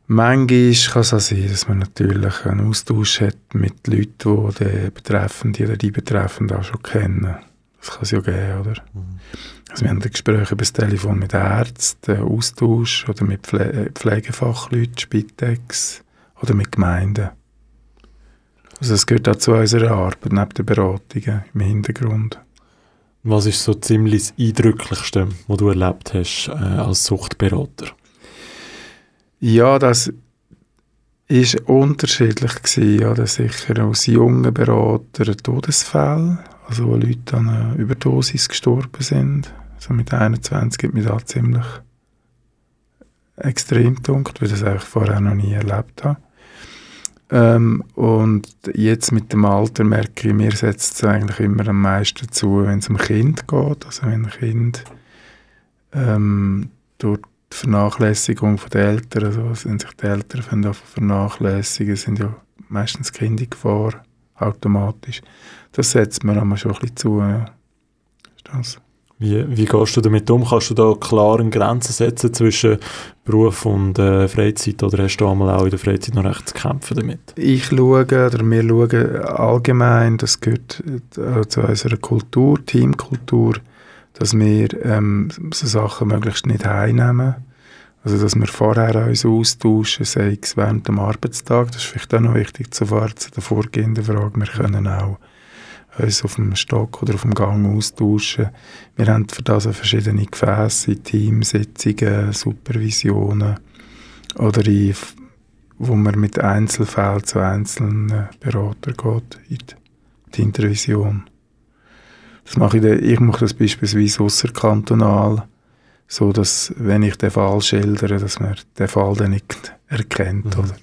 manchmal kann es auch sein, dass man natürlich einen Austausch hat mit Leuten, die den Betreffenden oder die Betreffenden auch schon kennen. Das kann es ja geben, oder? Also wir haben Gespräche über das Telefon mit Ärzten, Austausch oder mit Pfle äh, Pflegefachleuten, Spitex oder mit Gemeinden. Also das gehört auch zu unserer Arbeit, neben den Beratungen im Hintergrund. Was ist so ziemlich das Eindrücklichste, was du erlebt hast äh, als Suchtberater? Ja, das ist unterschiedlich gewesen. Ja, das sicher aus jungen Beratern Todesfälle, also wo Leute an einer Überdosis gestorben sind. Also mit 21 hat mich da ziemlich extrem gedunkt, weil ich das eigentlich vorher noch nie erlebt habe. Ähm, und jetzt mit dem Alter merke ich, mir setzt es eigentlich immer am meisten zu, wenn es um Kind geht. Also wenn ein Kind ähm, durch die Vernachlässigung den Eltern, also wenn sich die Eltern vernachlässigen, sind ja meistens Kinder in Gefahr, automatisch. Das setzt mir einmal schon ein bisschen zu. Ja. Ist das? Wie, wie gehst du damit um? Kannst du da klar eine Grenze setzen zwischen Beruf und äh, Freizeit oder hast du einmal auch in der Freizeit noch recht zu kämpfen damit? Ich schaue, oder wir schauen allgemein, das gehört äh, zu unserer Kultur, Teamkultur, dass wir ähm, so Sachen möglichst nicht heimnehmen. Also, dass wir vorher uns austauschen, sei es während dem Arbeitstag. Das ist vielleicht auch noch wichtig zu zu der vorgehenden Frage. Wir können auch uns auf dem Stock oder auf dem Gang austauschen. Wir haben für das verschiedene Gefäße, Teamsitzungen, Supervisionen oder in, wo man mit Einzelfällen zu einzelnen Beratern geht, in die, Intervision. Das mache ich, dann- ich mache das beispielsweise außerkantonal, so dass, wenn ich den Fall schildere, dass man den Fall dann nicht erkennt. Oder?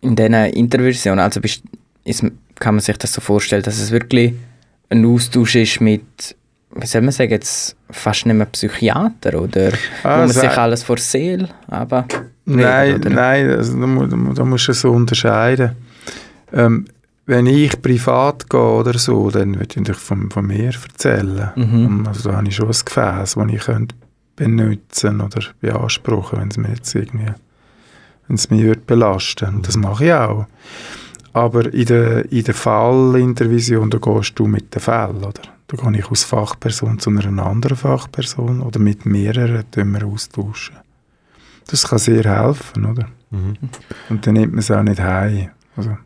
In diesen Intervisionen, also bist, ist, kann man sich das so vorstellen, dass es wirklich ein Austausch ist mit, wie soll man sagen, jetzt fast nicht mehr Psychiater, oder? Ah, wo man es- sich alles vor Seele aber Nein, oder? nein, also da, da, mu- da musst du so unterscheiden. Ähm, wenn ich privat gehe oder so, dann würde ich natürlich von, von mir erzählen. Mhm. Also da habe ich schon ein Gefäß, das ich könnte benutzen oder beanspruchen, wenn es mir jetzt irgendwie, wenn es mich würde belasten. Und das mache ich auch. Aber in der, in der Fallintervision, da gehst du mit dem Fall, oder? Da gehe ich als Fachperson zu einer anderen Fachperson oder mit mehreren wir austauschen. Das kann sehr helfen, oder? Mhm. Und dann nimmt man es auch nicht heim. Also,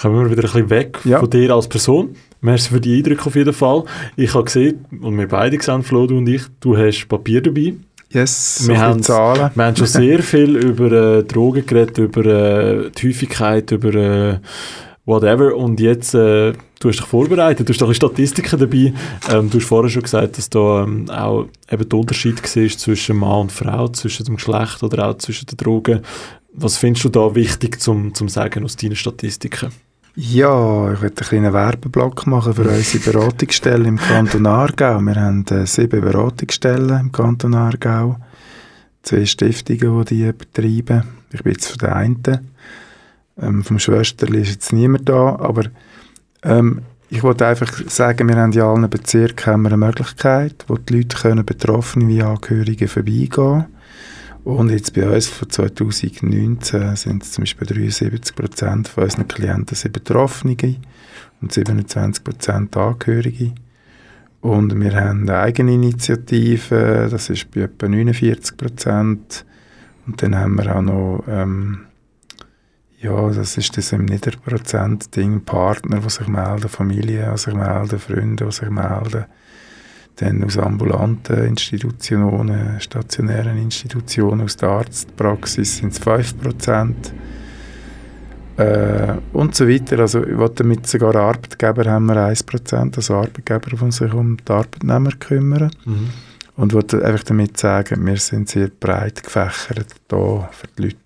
Kommen wir wieder ein bisschen weg von dir als Person. Merci für die Eindrücke auf jeden Fall. Ich habe gesehen, und wir beide gesehen, Flo, du und ich, du hast Papier dabei. Yes, wir, haben, Zahlen. wir haben schon sehr viel über äh, Drogen geredet, über äh, die Häufigkeit, über äh, whatever. Und jetzt, äh, du hast dich vorbereitet, du hast doch Statistiken dabei. Ähm, du hast vorher schon gesagt, dass da ähm, auch eben der Unterschied war zwischen Mann und Frau, zwischen dem Geschlecht oder auch zwischen den Drogen. Was findest du da wichtig zum, zum Sagen aus deinen Statistiken? Ja, ich werde einen kleinen Werbeblock machen für unsere Beratungsstelle im Kanton Aargau. Wir haben äh, sieben Beratungsstellen im Kanton Aargau. Zwei Stiftungen, die die betreiben. Ich bin jetzt von der einen. Ähm, vom Schwesterli ist jetzt niemand da, aber ähm, ich wollte einfach sagen, wir haben in allen Bezirken eine Möglichkeit, wo die Leute können Betroffene wie Angehörige vorbeigehen und jetzt bei uns von 2019 sind es zum Beispiel 73 Prozent von unseren Klienten sind Betroffene und 27 Prozent Angehörige. Und wir haben eine Eigeninitiative, das ist bei etwa 49 Prozent. Und dann haben wir auch noch, ähm, ja, das ist das im Niederprozent-Ding, Partner, die sich melden, Familien, die sich melden, Freunde, die sich melden. Dann aus ambulanten Institutionen, stationären Institutionen, aus der Arztpraxis sind es 5%. Äh, und so weiter. Also, ich will damit sogar Arbeitgeber haben wir 1%, also Arbeitgeber, die sich um die Arbeitnehmer kümmern. Mhm. Und wollte einfach damit sagen, wir sind sehr breit gefächert hier für die Leute.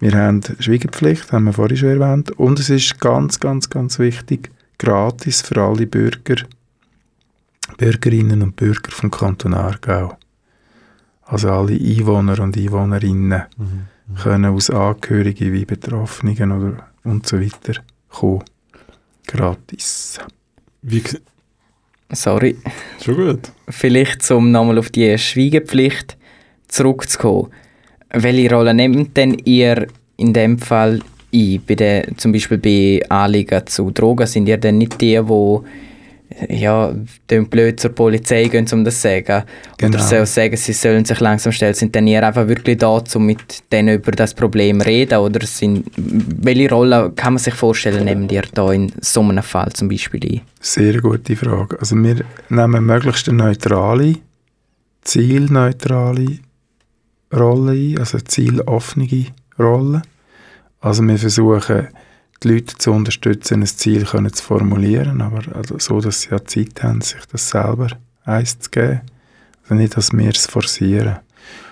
Wir haben Schweigepflicht, haben wir vorhin schon erwähnt. Und es ist ganz, ganz, ganz wichtig, gratis für alle Bürger, Bürgerinnen und Bürger vom Kanton Aargau. Also alle Einwohner und Einwohnerinnen Mhm. können aus Angehörigen wie Betroffenen oder und so weiter kommen. Gratis. Wie, Sorry. Schon gut. Vielleicht, um nochmal auf die Schweigepflicht zurückzukommen. Welche Rolle nehmt denn ihr in dem Fall ein? Bei der, zum Beispiel bei Anliegen zu Drogen sind ihr dann nicht die, die ja, dann blöd zur Polizei gehen, um das zu sagen. Genau. Oder so sagen, sie sollen sich langsam stellen. Sind dann ihr einfach wirklich da, um mit denen über das Problem zu reden? Oder sind, welche Rolle kann man sich vorstellen, nehmt ihr da in so einem Fall zum Beispiel ein? Sehr gute Frage. Also wir nehmen möglichst eine neutrale, zielneutrale Rolle ein, also zieloffene Rolle. Also wir versuchen, die Leute zu unterstützen, ein Ziel können zu formulieren, aber also so, dass sie ja Zeit haben, sich das selber eins zu geben. Also nicht, dass wir es forcieren.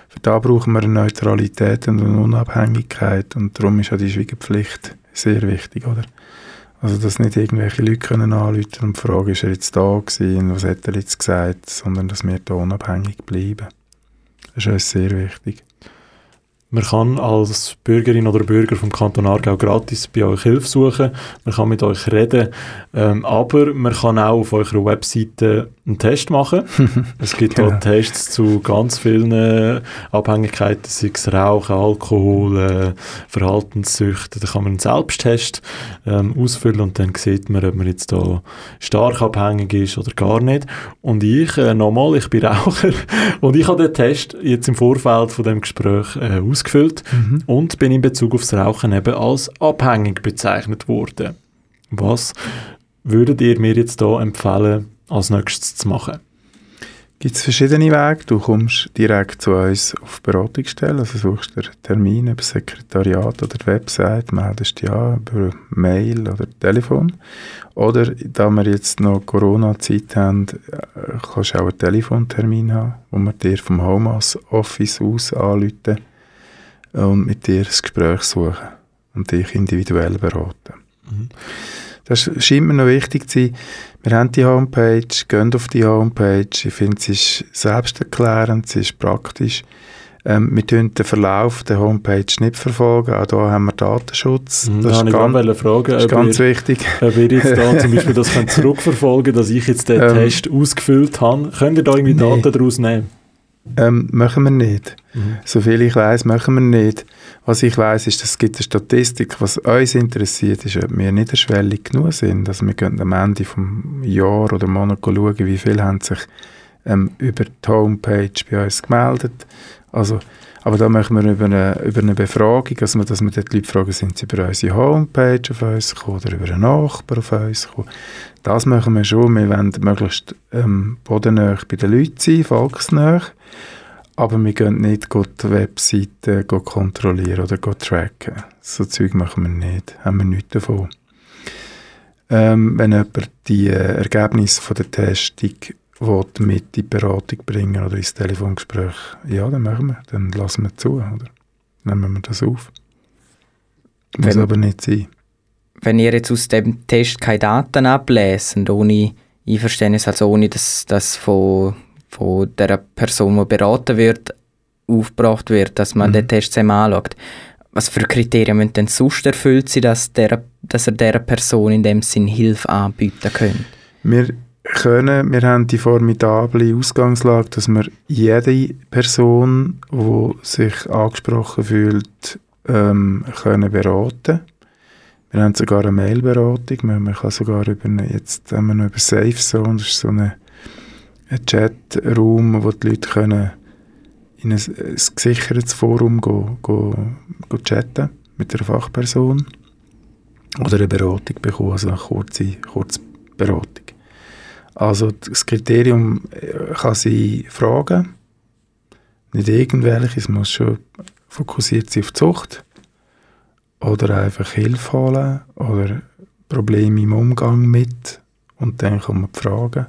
Für da brauchen wir eine Neutralität und eine Unabhängigkeit und darum ist ja die Schweigepflicht sehr wichtig, oder? Also, dass nicht irgendwelche Leute können anrufen und fragen, ist er jetzt da gewesen, was hat er jetzt gesagt, sondern dass wir da unabhängig bleiben. Das ist uns sehr wichtig. Man kann als Bürgerin oder Bürger vom Kanton Aargau gratis bei euch Hilfe suchen. Man kann mit euch reden. Ähm, aber man kann auch auf eurer Webseite einen Test machen. es gibt Genau. auch Tests zu ganz vielen Abhängigkeiten, sei es Rauchen, Alkohol, äh, Verhaltenssüchte. Da kann man einen Selbsttest ähm, ausfüllen und dann sieht man, ob man jetzt da stark abhängig ist oder gar nicht. Und ich, äh, nochmal, ich bin Raucher und ich habe den Test jetzt im Vorfeld von dem Gespräch äh, ausgefüllt Mhm. und bin in Bezug aufs Rauchen eben als abhängig bezeichnet worden. Was würdet ihr mir jetzt da empfehlen, als nächstes zu machen? Gibt es verschiedene Wege. Du kommst direkt zu uns auf Beratungsstelle, also suchst dir einen Termin über Sekretariat oder die Website, meldest dich an über Mail oder Telefon. Oder, da wir jetzt noch Corona-Zeit haben, äh, kannst du auch einen Telefontermin haben, wo wir dir vom Homeoffice aus anrufen und mit dir das Gespräch suchen und dich individuell beraten. Das scheint mir noch wichtig zu sein. Wir haben die Homepage, gehen auf die Homepage. Ich finde, sie ist selbsterklärend, sie ist praktisch. Ähm, wir tun den Verlauf der Homepage nicht verfolgen. Auch da haben wir Datenschutz. Mhm, das da ist ganz, fragen, ist ganz ihr- wichtig. Ob ihr jetzt da zum Beispiel das könnt zurückverfolgen dass ich jetzt den Ähm, Test ausgefüllt habe. Könnt ihr da irgendwie nee. Daten daraus nehmen? Ähm, machen wir nicht. Mhm. Soviel ich weiß, machen wir nicht. Was ich weiß, ist, dass es gibt eine Statistik. Was uns interessiert, ist, ob wir niederschwellig genug sind. Also wir können am Ende vom Jahr oder Monat schauen, wie viele haben sich ähm, über die Homepage bei uns gemeldet. Also, aber da machen wir über eine, über eine Befragung, also dass wir dort die Leute fragen, sind sie über unsere Homepage auf uns gekommen oder über einen Nachbar auf uns gekommen. Das machen wir schon. Wir wollen möglichst ähm, bodennah bei den Leuten sein, volksnah. Aber wir gehen nicht die Webseite kontrollieren oder tracken. So Zeug machen wir nicht, haben wir nichts davon. Ähm, wenn jemand die äh, Ergebnisse von der Testung will, mit in die Beratung bringen oder ins Telefongespräch, ja, dann machen wir, dann lassen wir zu, oder? Nehmen wir das auf. Muss Wenn- aber nicht sein. Wenn ihr jetzt aus dem Test keine Daten ablesen, ohne Einverständnis, also ohne dass das von, von der Person, die beraten wird, aufgebracht wird, dass man Mhm. den Test zusammen anschaut, was für Kriterien müssen denn sonst erfüllt sein, dass, der, dass er dieser Person in dem Sinn Hilfe anbieten können? Wir können, wir haben die formidable Ausgangslage, dass wir jede Person, die sich angesprochen fühlt, ähm, können beraten. Wir haben sogar eine Mailberatung, man, man kann sogar über eine, jetzt haben wir noch über SafeZone, das ist so eine, ein Chatraum, wo die Leute können in ein, ein gesichertes Forum go, go, go chatten mit einer Fachperson oder eine Beratung bekommen, also eine kurze, kurze Beratung. Also das Kriterium äh, kann sein Fragen, nicht irgendwelche, es muss schon fokussiert sein auf die Zucht oder einfach Hilfe holen oder Probleme im Umgang mit und dann kommen die Fragen.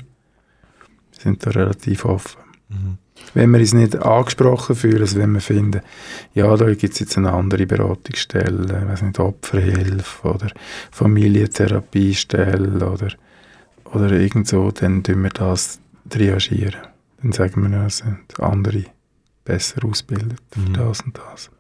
Sind da relativ offen. Wenn wir uns nicht angesprochen fühlen, also wenn wir finden, ja, da gibt es jetzt eine andere Beratungsstelle, ich weiß nicht, Opferhilfe oder Familientherapiestelle oder, oder irgend so, dann tun wir das triagieren. Dann sagen wir, es sind andere besser ausgebildet für das und das.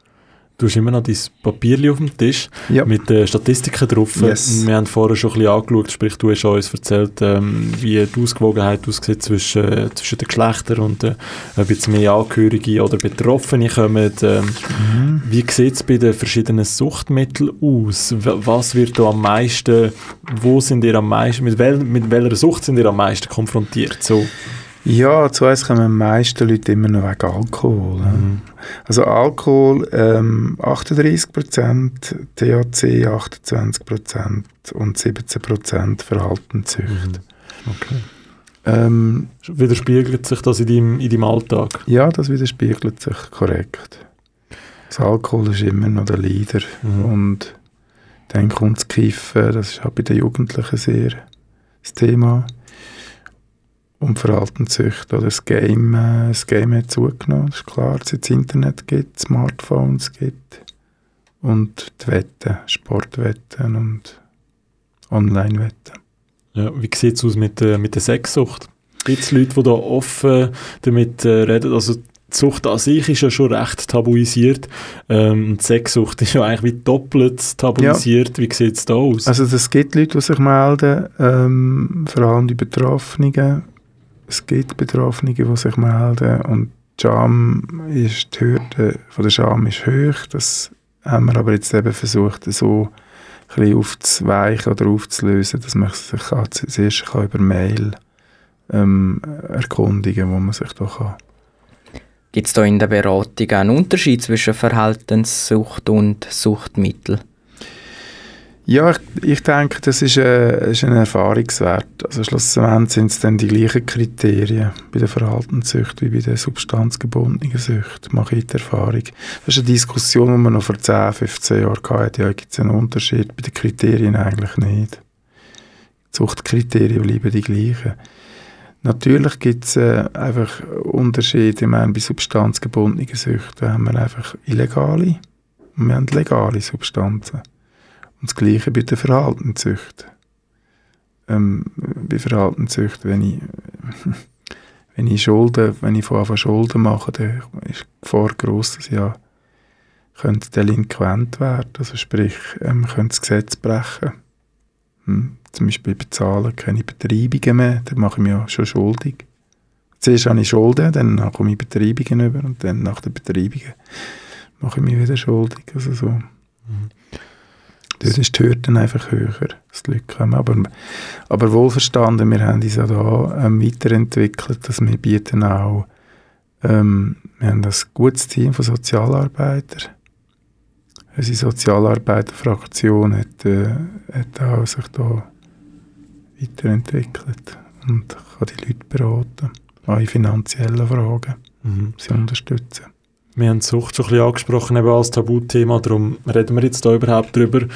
Du hast immer noch dein Papierchen auf dem Tisch Ja. mit den Statistiken drauf. Yes. Wir haben vorher schon ein bisschen angeschaut, sprich du hast uns erzählt, ähm, wie die Ausgewogenheit aussieht zwischen, äh, zwischen den Geschlechtern und äh, ob jetzt mehr Angehörige oder Betroffene kommen. Ähm, Mhm. Wie sieht es bei den verschiedenen Suchtmitteln aus? Was wird da am meisten, wo sind ihr am meisten, mit, wel, mit welcher Sucht sind ihr am meisten konfrontiert? So. Ja, zuerst kommen die meisten Leute immer noch wegen Alkohol. ja. Also Alkohol ähm, 38%, THC 28% und 17% Verhaltenssüchte. Okay. Ähm, Widerspiegelt sich das in deinem, in deinem Alltag? ja, das widerspiegelt sich korrekt. Das Alkohol ist immer noch der Leader. Und dann kommt das Kiffen, das ist auch bei den Jugendlichen sehr das Thema. Und Verhaltenssüchte oder das Game, äh, das Game hat zugenommen, das ist klar, dass es Internet gibt, Smartphones gibt und die Wetten, Sportwetten und Online-Wetten. Ja, wie sieht es aus mit, äh, mit der Sexsucht? Gibt es Leute, die da offen damit äh, reden? Also die Sucht an sich ist ja schon recht tabuisiert. Ähm, und die Sexsucht ist ja eigentlich wie doppelt tabuisiert. Wie sieht es da aus? Also es gibt Leute, die sich melden, ähm, vor allem die Betroffenen. Es gibt Betroffene, die sich melden und die Scham ist, die Hürde von der Scham ist hoch. Das haben wir aber jetzt eben versucht, so ein aufzuweichen oder aufzulösen, dass man sich zuerst kann über Mail ähm, erkundigen wo man sich da kann. Gibt es da in der Beratung einen Unterschied zwischen Verhaltenssucht und Suchtmittel? Ja, ich, ich denke, das ist, äh, ist ein Erfahrungswert. Also schlussendlich sind es dann die gleichen Kriterien bei der Verhaltenssücht wie bei der substanzgebundenen Sucht. Mache ich die Erfahrung. Das ist eine Diskussion, die man noch vor 10, 15 Jahren hatte. Ja, gibt es einen Unterschied? Bei den Kriterien eigentlich nicht. Die Suchtkriterien bleiben die gleichen. Natürlich gibt es äh, einfach Unterschiede. Ich meine, bei substanzgebundenen Süchten haben wir einfach illegale und wir haben legale Substanzen. Und das Gleiche bei der Verhaltenssücht. Ähm, bei Verhaltenssücht, wenn ich, wenn ich Schulden, wenn ich von Anfang Schulden mache, dann ist die Gefahr gross, dass ich ja könnte delinquent werden, also sprich, ähm, könnte das Gesetz brechen. Hm, zum Beispiel bezahlen keine Betreibungen mehr, dann mache ich mich ja schon schuldig. Zuerst habe ich Schulden, dann komme ich Betreibungen über und dann nach den Betreibungen mache ich mich wieder schuldig. Also so. Dort ist die Hürde einfach höher, dass die Leute kommen. Aber, aber wohlverstanden, wir haben uns ja da ähm, weiterentwickelt, dass wir bieten auch, ähm, wir haben ein gutes Team von Sozialarbeitern. Unsere Sozialarbeiterfraktion hat, äh, hat auch sich da weiterentwickelt und kann die Leute beraten, auch in finanziellen Fragen. Mhm. sie unterstützen. Wir haben Sucht schon ein bisschen angesprochen eben als Tabuthema, darum reden wir jetzt da überhaupt drüber.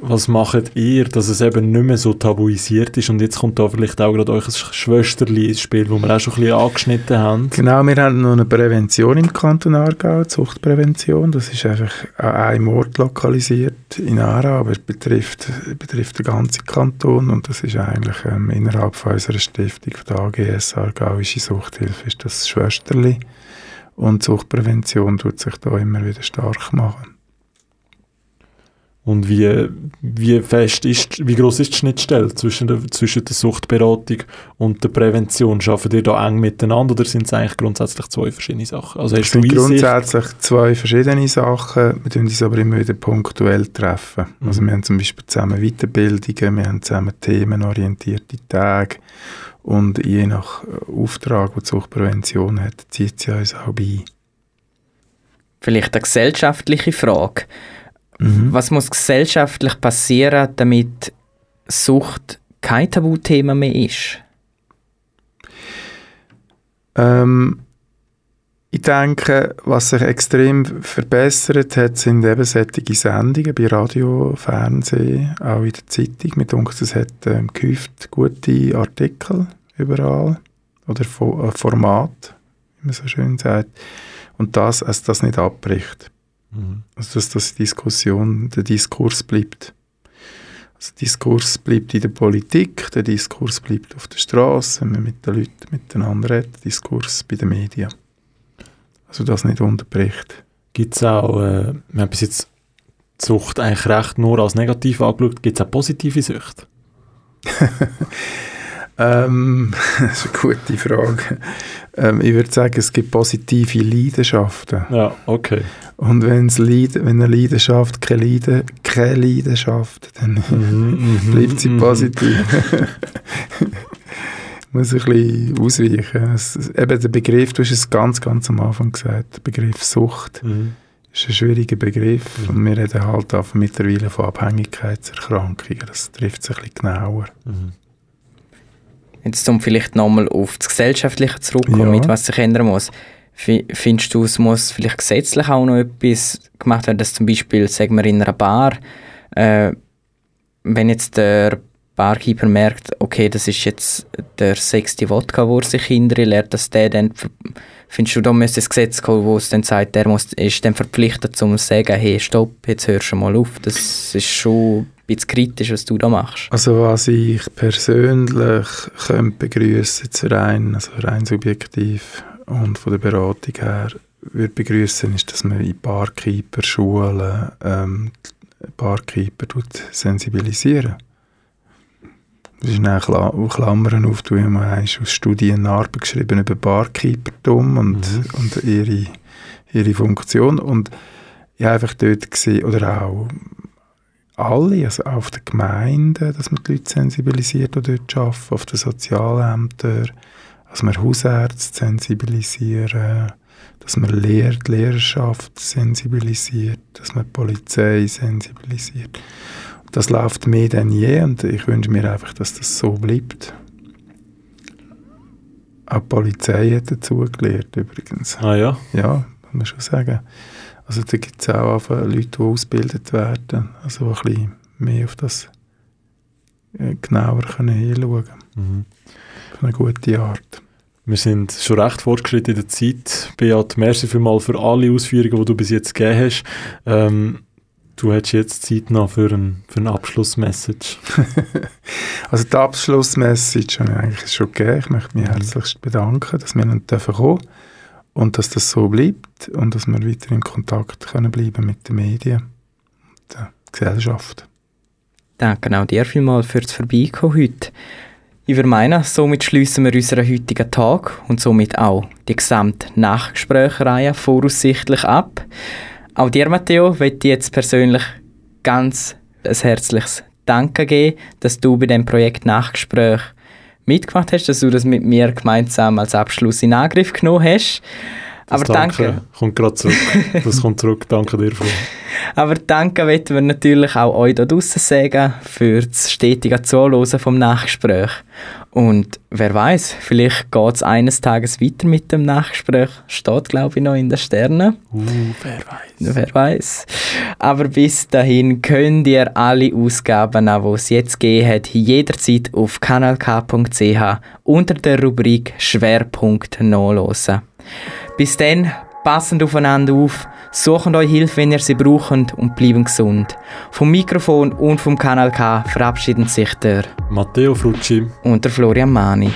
Was macht ihr, dass es eben nicht mehr so tabuisiert ist? Und jetzt kommt da vielleicht auch gerade euch ein Schwesterli ins Spiel, wo wir auch schon ein bisschen angeschnitten haben. Genau, wir haben noch eine Prävention im Kanton Aargau, Zuchtprävention. Das ist einfach an einem Ort lokalisiert in Aarau, aber es betrifft, betrifft den ganzen Kanton und das ist eigentlich ähm, innerhalb von unserer Stiftung, der AGS Aargauische Suchthilfe, ist das Schwesterli. Und Suchtprävention tut sich da immer wieder stark machen. Und wie, wie fest ist, wie groß ist die Schnittstelle zwischen der, zwischen der Suchtberatung und der Prävention? Schaffen ihr da eng miteinander oder sind es eigentlich grundsätzlich zwei verschiedene Sachen? Also Es sind grundsätzlich zwei verschiedene Sachen. Wir tun uns aber immer wieder punktuell treffen. Also Mhm. wir haben zum Beispiel zusammen Weiterbildungen, wir haben zusammen themenorientierte Tage und je nach äh, Auftrag, den die Suchtprävention hat, zieht sie uns auch bei. Vielleicht eine gesellschaftliche Frage. Mhm. Was muss gesellschaftlich passieren, damit Sucht kein Tabuthema mehr ist? Ähm, ich denke, was sich extrem verbessert hat, sind eben solche Sendungen bei Radio, Fernsehen, auch in der Zeitung. Mit uns, es hat ähm, gehäuft gute Artikel überall oder Fo äh, Format, wie man so schön sagt. Und das, als das nicht abbricht. Mhm. Also dass das Diskussion, der Diskurs bleibt. Also der Diskurs bleibt in der Politik, der Diskurs bleibt auf der Straße, wenn man mit den Leuten miteinander redet, der Diskurs bei den Medien. Also das nicht unterbricht. Gibt es auch, äh, wir haben bis jetzt Sucht eigentlich recht nur als negativ angeschaut, gibt es auch positive Sucht? Ähm, das ist eine gute Frage. Ähm, ich würde sagen, es gibt positive Leidenschaften. Ja, okay. Und wenn's Leid, wenn eine Leidenschaft keine, Leide, keine Leidenschaft, dann Mhm, bleibt sie mhm. positiv. Muss ein bisschen ausweichen. Es, eben der Begriff, du hast es ganz, ganz am Anfang gesagt, der Begriff Sucht Mhm. ist ein schwieriger Begriff und wir reden halt auch mittlerweile von Abhängigkeitserkrankungen. Das trifft es ein bisschen genauer. Mhm. Jetzt um vielleicht nochmal auf das Gesellschaftliche zurückkommen, Ja. mit was sich ändern muss. Fi- Findest du, es muss vielleicht gesetzlich auch noch etwas gemacht werden, dass zum Beispiel, sagen wir in einer Bar, äh, wenn jetzt der Barkeeper merkt, okay, das ist jetzt der sechste Wodka, wo er sich hinterher lernt, dass der dann, findest du, da müsste ein Gesetz kommen, wo es dann sagt, der muss, ist dann verpflichtet, zu sagen, hey, stopp, jetzt hörst du mal auf. Das ist schon ein bisschen kritisch, was du da machst. Also was ich persönlich könnte begrüßen, jetzt rein, also rein subjektiv und von der Beratung her, würde begrüßen, ist, dass man in Barkeeper Schulen ähm, Barkeeper sensibilisieren. Das ist dann Kla Klammern auf, du hast aus Studien Arbeit geschrieben über Barkeepertum und, und ihre, ihre Funktion und ich habe einfach dort gesehen, oder auch alle, also auch auf den Gemeinden, dass man die Leute sensibilisiert, die dort arbeiten, auf den Sozialämtern, dass wir Hausärzte sensibilisieren, dass man Lehr die Lehrerschaft sensibilisiert, dass man die Polizei sensibilisiert. Das läuft mehr denn je und ich wünsche mir einfach, dass das so bleibt. Auch die Polizei hat dazugelernt übrigens. Ah ja? Ja, muss man schon sagen. Also da gibt es auch einfach Leute, die ausgebildet werden, also die ein bisschen mehr auf das äh, genauer können hinschauen Mhm. Auf eine gute Art. Wir sind schon recht fortgeschritten in der Zeit. Beat, merci vielmals für alle Ausführungen, die du bis jetzt gegeben hast. Ähm, du hättest jetzt Zeit noch für ein, für eine Abschlussmessage. Also die Abschlussmessage habe ich eigentlich schon gegeben. Ich möchte mich herzlichst bedanken, dass wir dürfen kommen und dass das so bleibt und dass wir weiter in Kontakt können bleiben mit den Medien und der Gesellschaft. Danke auch dir vielmals fürs Vorbeikommen heute. Ich würde meinen, somit schließen wir unseren heutigen Tag und somit auch die gesamte Nachgesprächreihe voraussichtlich ab. Auch dir, Matteo, möchte ich jetzt persönlich ganz ein herzliches Danke geben, dass du bei dem Projekt Nachgespräch mitgemacht hast, dass du das mit mir gemeinsam als Abschluss in Angriff genommen hast. Aber danke, danke. kommt gerade zurück. Das kommt zurück. Danke dir, Flo. Aber danke wollen wir natürlich auch euch da draussen sagen für das stetige Zuhören vom Nachgespräch. Und wer weiß, vielleicht geht es eines Tages weiter mit dem Nachgespräch. Steht, glaube ich, noch in den Sternen. Uh, wer weiß. Wer weiß. Aber bis dahin könnt ihr alle Ausgaben, die es jetzt gegeben hat, jederzeit auf kanalk.ch unter der Rubrik Schwerpunkt nachlesen. Bis dann, passend aufeinander auf, sucht euch Hilfe, wenn ihr sie braucht und bleiben gesund. Vom Mikrofon und vom Kanal K verabschieden sich der Matteo Frucci und der Florian Mani.